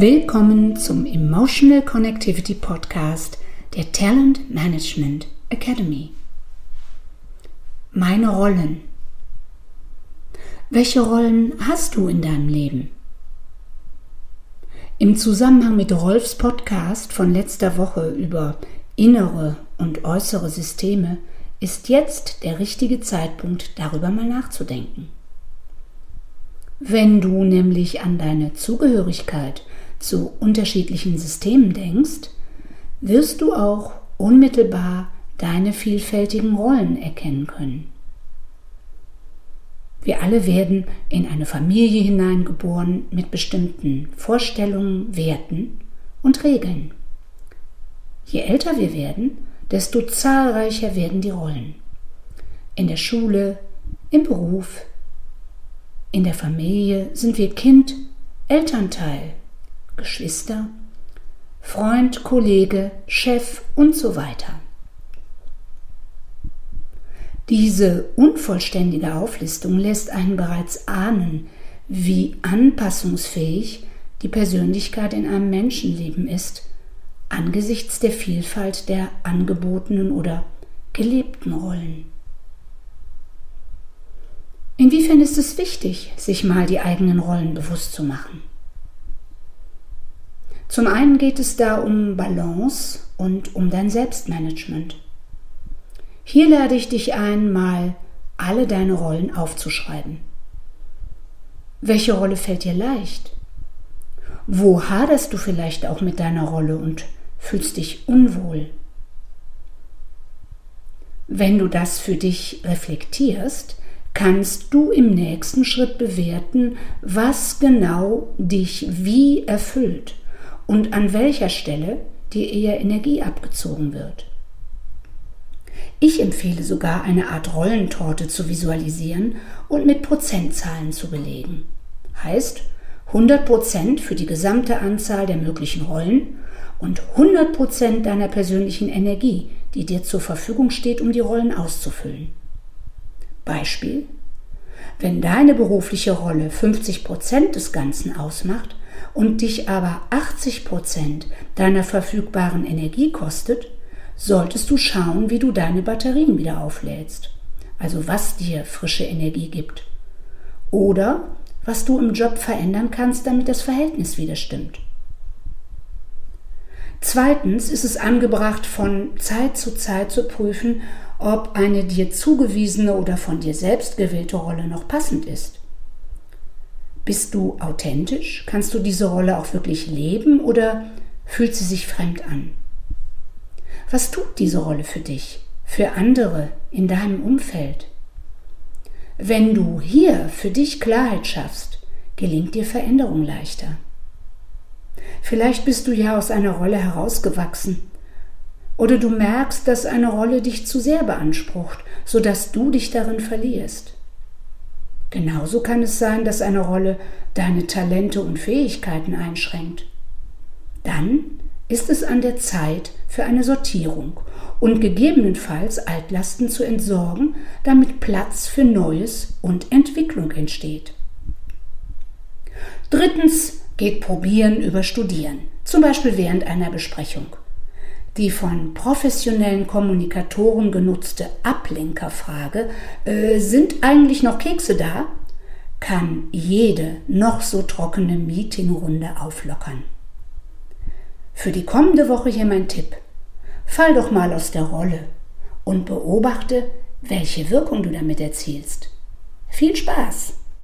Willkommen zum Emotional Connectivity Podcast der Talent Management Academy. Meine Rollen. Welche Rollen hast du in deinem Leben? Im Zusammenhang mit Rolfs Podcast von letzter Woche über innere und äußere Systeme ist jetzt der richtige Zeitpunkt, darüber mal nachzudenken. Wenn du nämlich an deine Zugehörigkeit zu unterschiedlichen Systemen denkst, wirst du auch unmittelbar deine vielfältigen Rollen erkennen können. Wir alle werden in eine Familie hineingeboren mit bestimmten Vorstellungen, Werten und Regeln. Je älter wir werden, desto zahlreicher werden die Rollen. In der Schule, im Beruf, in der Familie sind wir Kind, Elternteil, Geschwister, Freund, Kollege, Chef und so weiter. Diese unvollständige Auflistung lässt einen bereits ahnen, wie anpassungsfähig die Persönlichkeit in einem Menschenleben ist, angesichts der Vielfalt der angebotenen oder gelebten Rollen. Inwiefern ist es wichtig, sich mal die eigenen Rollen bewusst zu machen? Zum einen geht es da um Balance und um dein Selbstmanagement. Hier lade ich dich ein, mal alle deine Rollen aufzuschreiben. Welche Rolle fällt dir leicht? Wo haderst du vielleicht auch mit deiner Rolle und fühlst dich unwohl? Wenn du das für dich reflektierst, kannst du im nächsten Schritt bewerten, was genau dich wie erfüllt und an welcher Stelle dir eher Energie abgezogen wird. Ich empfehle sogar eine Art Rollentorte zu visualisieren und mit Prozentzahlen zu belegen. Heißt 100% für die gesamte Anzahl der möglichen Rollen und 100% deiner persönlichen Energie, die dir zur Verfügung steht, um die Rollen auszufüllen. Beispiel. Wenn deine berufliche Rolle 50% des Ganzen ausmacht, und dich aber 80 Prozent deiner verfügbaren Energie kostet, solltest du schauen, wie du deine Batterien wieder auflädst. Also was dir frische Energie gibt. Oder was du im Job verändern kannst, damit das Verhältnis wieder stimmt. Zweitens ist es angebracht, von Zeit zu Zeit zu prüfen, ob eine dir zugewiesene oder von dir selbst gewählte Rolle noch passend ist. Bist du authentisch? Kannst du diese Rolle auch wirklich leben oder fühlt sie sich fremd an? Was tut diese Rolle für dich, für andere in deinem Umfeld? Wenn du hier für dich Klarheit schaffst, gelingt dir Veränderung leichter. Vielleicht bist du ja aus einer Rolle herausgewachsen oder du merkst, dass eine Rolle dich zu sehr beansprucht, sodass du dich darin verlierst. Genauso kann es sein, dass eine Rolle deine Talente und Fähigkeiten einschränkt. Dann ist es an der Zeit für eine Sortierung und gegebenenfalls Altlasten zu entsorgen, damit Platz für Neues und Entwicklung entsteht. Drittens geht Probieren über Studieren, zum Beispiel während einer Besprechung. Die von professionellen Kommunikatoren genutzte Ablenkerfrage, äh, sind eigentlich noch Kekse da? kann jede noch so trockene Meetingrunde auflockern. Für die kommende Woche hier mein Tipp. Fall doch mal aus der Rolle und beobachte, welche Wirkung du damit erzielst. Viel Spaß!